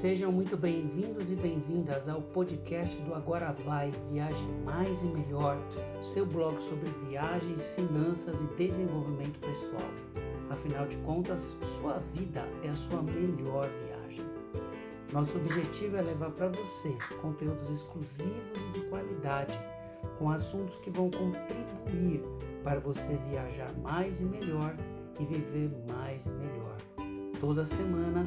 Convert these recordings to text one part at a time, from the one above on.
Sejam muito bem-vindos e bem-vindas ao podcast do Agora Vai Viaje Mais e Melhor, seu blog sobre viagens, finanças e desenvolvimento pessoal. Afinal de contas, sua vida é a sua melhor viagem. Nosso objetivo é levar para você conteúdos exclusivos e de qualidade, com assuntos que vão contribuir para você viajar mais e melhor e viver mais e melhor. Toda semana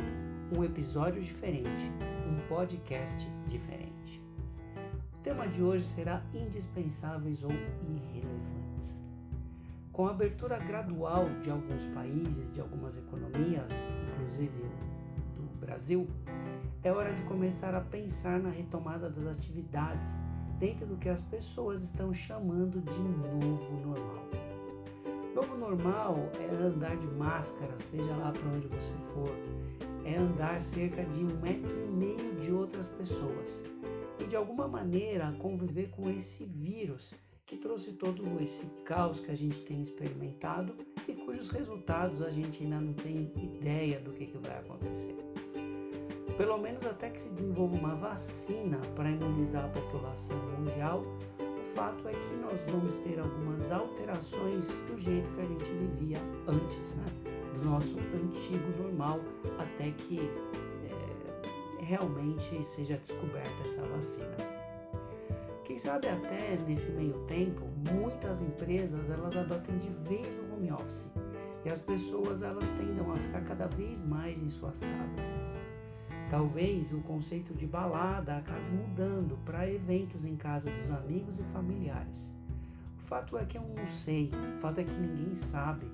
um episódio diferente, um podcast diferente. O tema de hoje será indispensáveis ou irrelevantes. Com a abertura gradual de alguns países, de algumas economias, inclusive do Brasil, é hora de começar a pensar na retomada das atividades dentro do que as pessoas estão chamando de novo normal. Novo normal é andar de máscara, seja lá para onde você for, é andar cerca de um metro e meio de outras pessoas e de alguma maneira conviver com esse vírus que trouxe todo esse caos que a gente tem experimentado e cujos resultados a gente ainda não tem ideia do que, que vai acontecer. Pelo menos até que se desenvolva uma vacina para imunizar a população mundial, o fato é que nós vamos ter algumas alterações do jeito que a gente vivia antes, né? Nosso antigo normal até que é, realmente seja descoberta essa vacina. Quem sabe até nesse meio tempo, muitas empresas elas adotem de vez o home office e as pessoas elas tendam a ficar cada vez mais em suas casas. Talvez o conceito de balada acabe mudando para eventos em casa dos amigos e familiares. O fato é que eu não sei, o fato é que ninguém sabe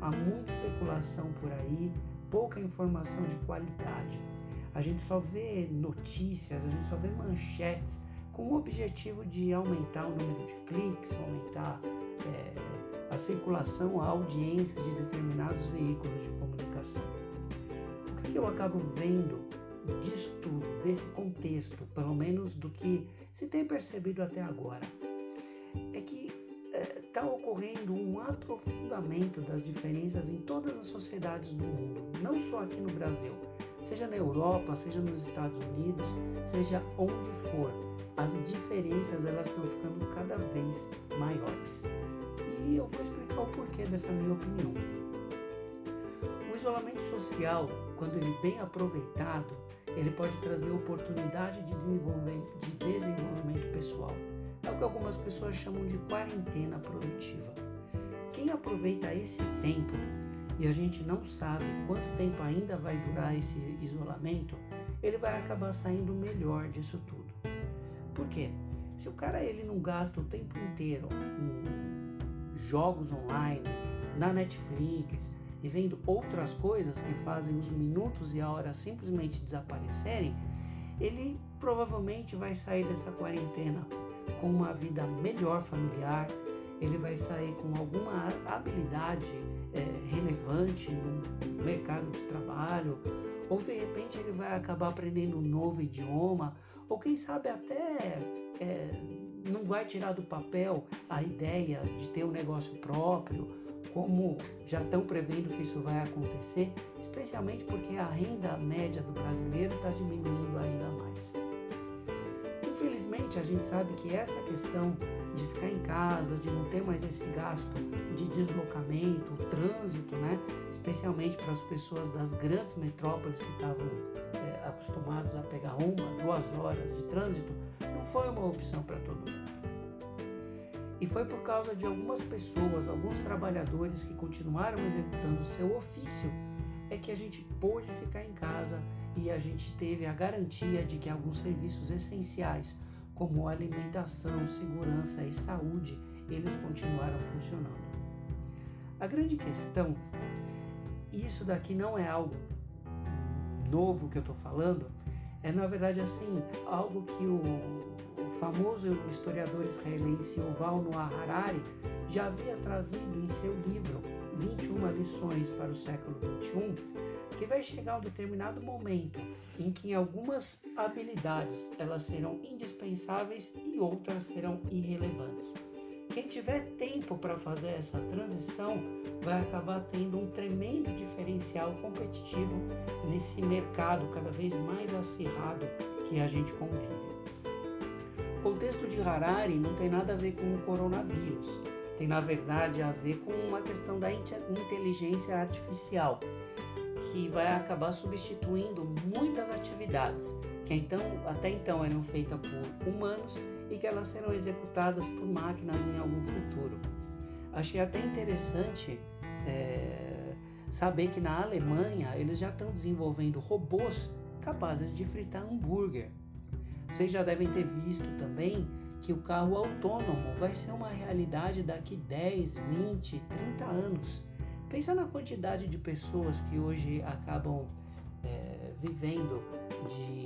Há muita especulação por aí, pouca informação de qualidade. A gente só vê notícias, a gente só vê manchetes com o objetivo de aumentar o número de cliques, aumentar é, a circulação, a audiência de determinados veículos de comunicação. O que eu acabo vendo disso tudo, desse contexto, pelo menos do que se tem percebido até agora, é que está ocorrendo um aprofundamento das diferenças em todas as sociedades do mundo, não só aqui no Brasil, seja na Europa, seja nos Estados Unidos, seja onde for. As diferenças elas estão ficando cada vez maiores. E eu vou explicar o porquê dessa minha opinião. O isolamento social, quando ele bem aproveitado, ele pode trazer oportunidade de desenvolvimento, de desenvolvimento pessoal é o que algumas pessoas chamam de quarentena produtiva. Quem aproveita esse tempo e a gente não sabe quanto tempo ainda vai durar esse isolamento, ele vai acabar saindo melhor disso tudo. Por quê? Se o cara ele não gasta o tempo inteiro em jogos online, na Netflix e vendo outras coisas que fazem os minutos e a hora simplesmente desaparecerem, ele provavelmente vai sair dessa quarentena com uma vida melhor familiar, ele vai sair com alguma habilidade é, relevante no mercado de trabalho, ou de repente ele vai acabar aprendendo um novo idioma, ou quem sabe até é, não vai tirar do papel a ideia de ter um negócio próprio, como já estão prevendo que isso vai acontecer, especialmente porque a renda média do brasileiro está diminuindo ainda mais a gente sabe que essa questão de ficar em casa, de não ter mais esse gasto de deslocamento, trânsito, né? especialmente para as pessoas das grandes metrópoles que estavam é, acostumados a pegar uma, duas horas de trânsito, não foi uma opção para todo mundo. E foi por causa de algumas pessoas, alguns trabalhadores que continuaram executando seu ofício, é que a gente pôde ficar em casa e a gente teve a garantia de que alguns serviços essenciais, como alimentação, segurança e saúde, eles continuaram funcionando. A grande questão, isso daqui não é algo novo que eu estou falando, é na verdade assim, algo que o, o famoso historiador israelense Yuval Noah Harari já havia trazido em seu livro 21 lições para o século 21 que vai chegar um determinado momento em que algumas habilidades elas serão indispensáveis e outras serão irrelevantes. quem tiver tempo para fazer essa transição vai acabar tendo um tremendo diferencial competitivo nesse mercado cada vez mais acirrado que a gente convive. O contexto de Harari não tem nada a ver com o coronavírus, tem na verdade a ver com uma questão da inteligência artificial, que vai acabar substituindo muitas atividades que então, até então eram feitas por humanos e que elas serão executadas por máquinas em algum futuro. Achei até interessante é, saber que na Alemanha eles já estão desenvolvendo robôs capazes de fritar hambúrguer. Vocês já devem ter visto também que o carro autônomo vai ser uma realidade daqui 10, 20, 30 anos. Pensa na quantidade de pessoas que hoje acabam é, vivendo de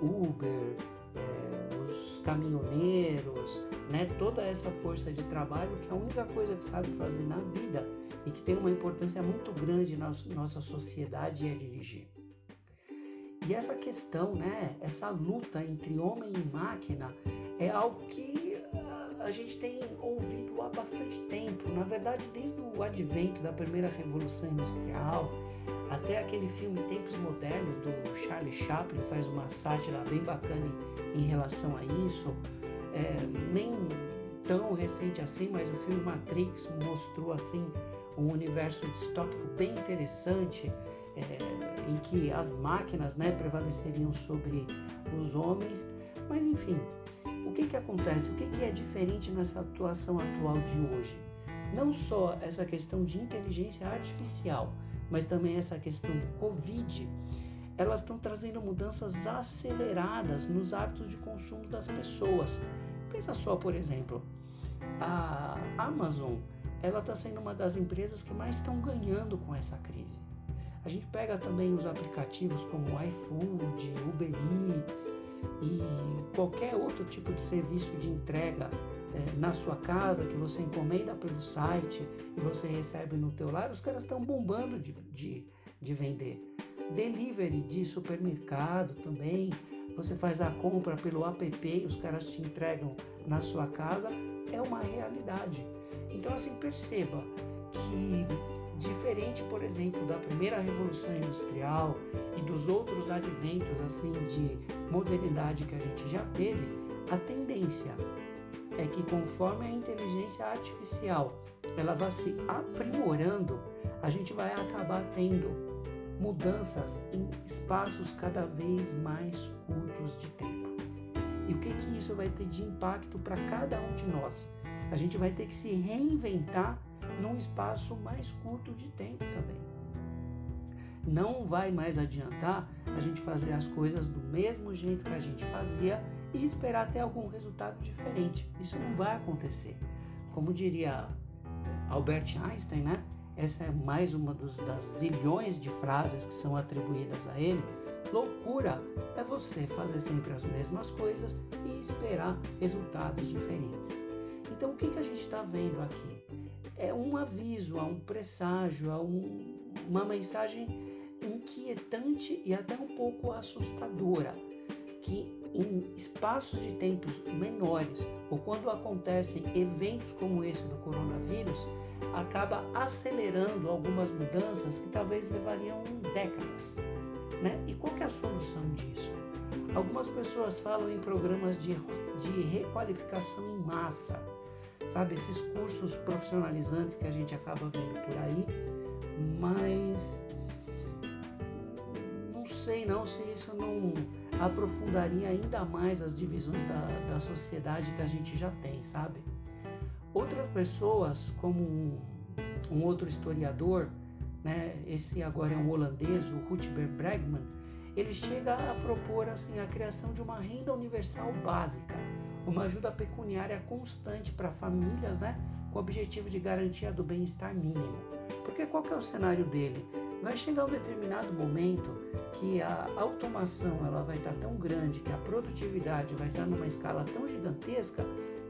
Uber, é, os caminhoneiros, né? toda essa força de trabalho que é a única coisa que sabe fazer na vida e que tem uma importância muito grande na nossa sociedade é dirigir. E essa questão, né, essa luta entre homem e máquina é algo que a gente tem ouvido há bastante tempo. Na verdade, desde o advento da primeira revolução industrial, até aquele filme Tempos Modernos do Charlie Chaplin faz uma sátira bem bacana em, relação a isso. É, nem tão recente assim, mas o filme Matrix mostrou assim um universo distópico bem interessante é, em que as máquinas né, prevaleceriam sobre os homens. Mas enfim, o que, que acontece? O que, que é diferente nessa atuação atual de hoje? Não só essa questão de inteligência artificial, mas também essa questão do Covid, elas estão trazendo mudanças aceleradas nos hábitos de consumo das pessoas. Pensa só, por exemplo, a Amazon, ela está sendo uma das empresas que mais estão ganhando com essa crise. A gente pega também os aplicativos como iFood, Uber Eats, e qualquer outro tipo de serviço de entrega é, na sua casa, que você encomenda pelo site e você recebe no teu lar, os caras estão bombando de, de, de vender. Delivery de supermercado também, você faz a compra pelo app, os caras te entregam na sua casa, é uma realidade. Então assim, perceba que diferente, por exemplo, da primeira revolução industrial e dos outros adventos assim de modernidade que a gente já teve, a tendência é que conforme a inteligência artificial ela vai se aprimorando, a gente vai acabar tendo mudanças em espaços cada vez mais curtos de tempo. E o que que isso vai ter de impacto para cada um de nós? A gente vai ter que se reinventar num espaço mais curto de tempo também. Não vai mais adiantar a gente fazer as coisas do mesmo jeito que a gente fazia e esperar ter algum resultado diferente. Isso não vai acontecer. Como diria Albert Einstein, né? Essa é mais uma dos, das zilhões de frases que são atribuídas a ele. Loucura é você fazer sempre as mesmas coisas e esperar resultados diferentes. Então, o que, que a gente está vendo aqui? É um aviso, há um presságio, há um, uma mensagem inquietante e até um pouco assustadora, que em espaços de tempos menores ou quando acontecem eventos como esse do coronavírus, acaba acelerando algumas mudanças que talvez levariam décadas. Né? E qual é a solução disso? Algumas pessoas falam em programas de, de requalificação em massa sabe? Esses cursos profissionalizantes que a gente acaba vendo por aí, mas não sei não se isso não aprofundaria ainda mais as divisões da, da sociedade que a gente já tem, sabe? Outras pessoas, como um, um outro historiador, né, esse agora é um holandês, o Rutger Bregman, ele chega a propor assim a criação de uma renda universal básica, uma ajuda pecuniária constante para famílias, né, com o objetivo de garantia do bem-estar mínimo. Porque qual que é o cenário dele? Vai chegar um determinado momento que a automação ela vai estar tão grande, que a produtividade vai estar numa escala tão gigantesca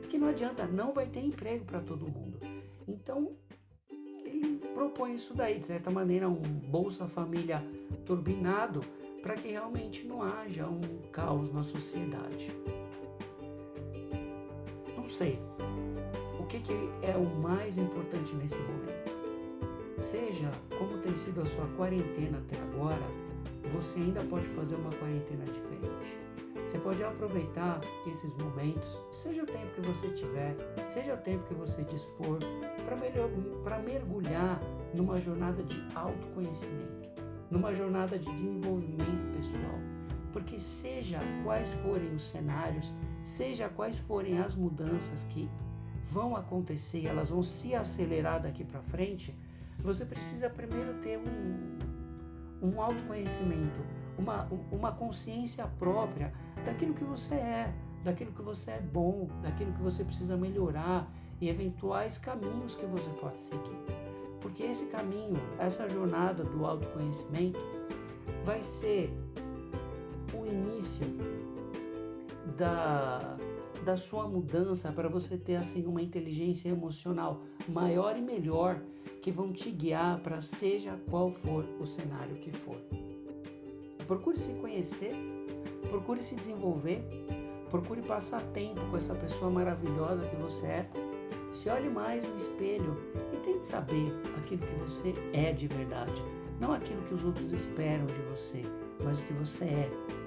que não adianta, não vai ter emprego para todo mundo. Então, ele propõe isso daí, de certa maneira, um Bolsa Família turbinado para que realmente não haja um caos na sociedade sei. O que, que é o mais importante nesse momento? Seja como tem sido a sua quarentena até agora, você ainda pode fazer uma quarentena diferente. Você pode aproveitar esses momentos, seja o tempo que você tiver, seja o tempo que você dispor, para mergulhar numa jornada de autoconhecimento, numa jornada de desenvolvimento pessoal. Porque seja quais forem os cenários, seja quais forem as mudanças que vão acontecer, elas vão se acelerar daqui para frente, você precisa primeiro ter um, um autoconhecimento, uma, uma consciência própria daquilo que você é, daquilo que você é bom, daquilo que você precisa melhorar e eventuais caminhos que você pode seguir. Porque esse caminho, essa jornada do autoconhecimento, vai ser o início da, da sua mudança para você ter assim uma inteligência emocional maior e melhor que vão te guiar para seja qual for o cenário que for. Procure se conhecer, procure se desenvolver, procure passar tempo com essa pessoa maravilhosa que você é. Se olhe mais no espelho e tente saber aquilo que você é de verdade, não aquilo que os outros esperam de você, mas o que você é.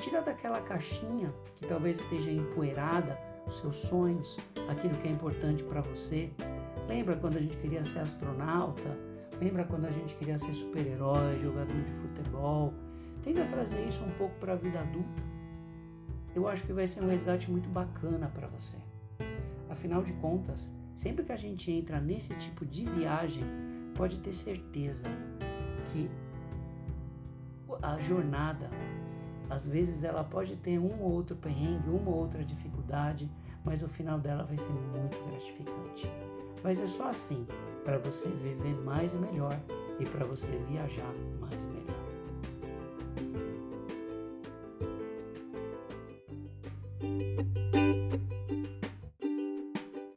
Tira daquela caixinha que talvez esteja empoeirada os seus sonhos, aquilo que é importante para você. Lembra quando a gente queria ser astronauta? Lembra quando a gente queria ser super-herói, jogador de futebol? Tenta trazer isso um pouco para a vida adulta. Eu acho que vai ser um resgate muito bacana para você. Afinal de contas, sempre que a gente entra nesse tipo de viagem, pode ter certeza que a jornada, às vezes ela pode ter um ou outro perrengue, uma ou outra dificuldade, mas o final dela vai ser muito gratificante. Mas é só assim para você viver mais e melhor e para você viajar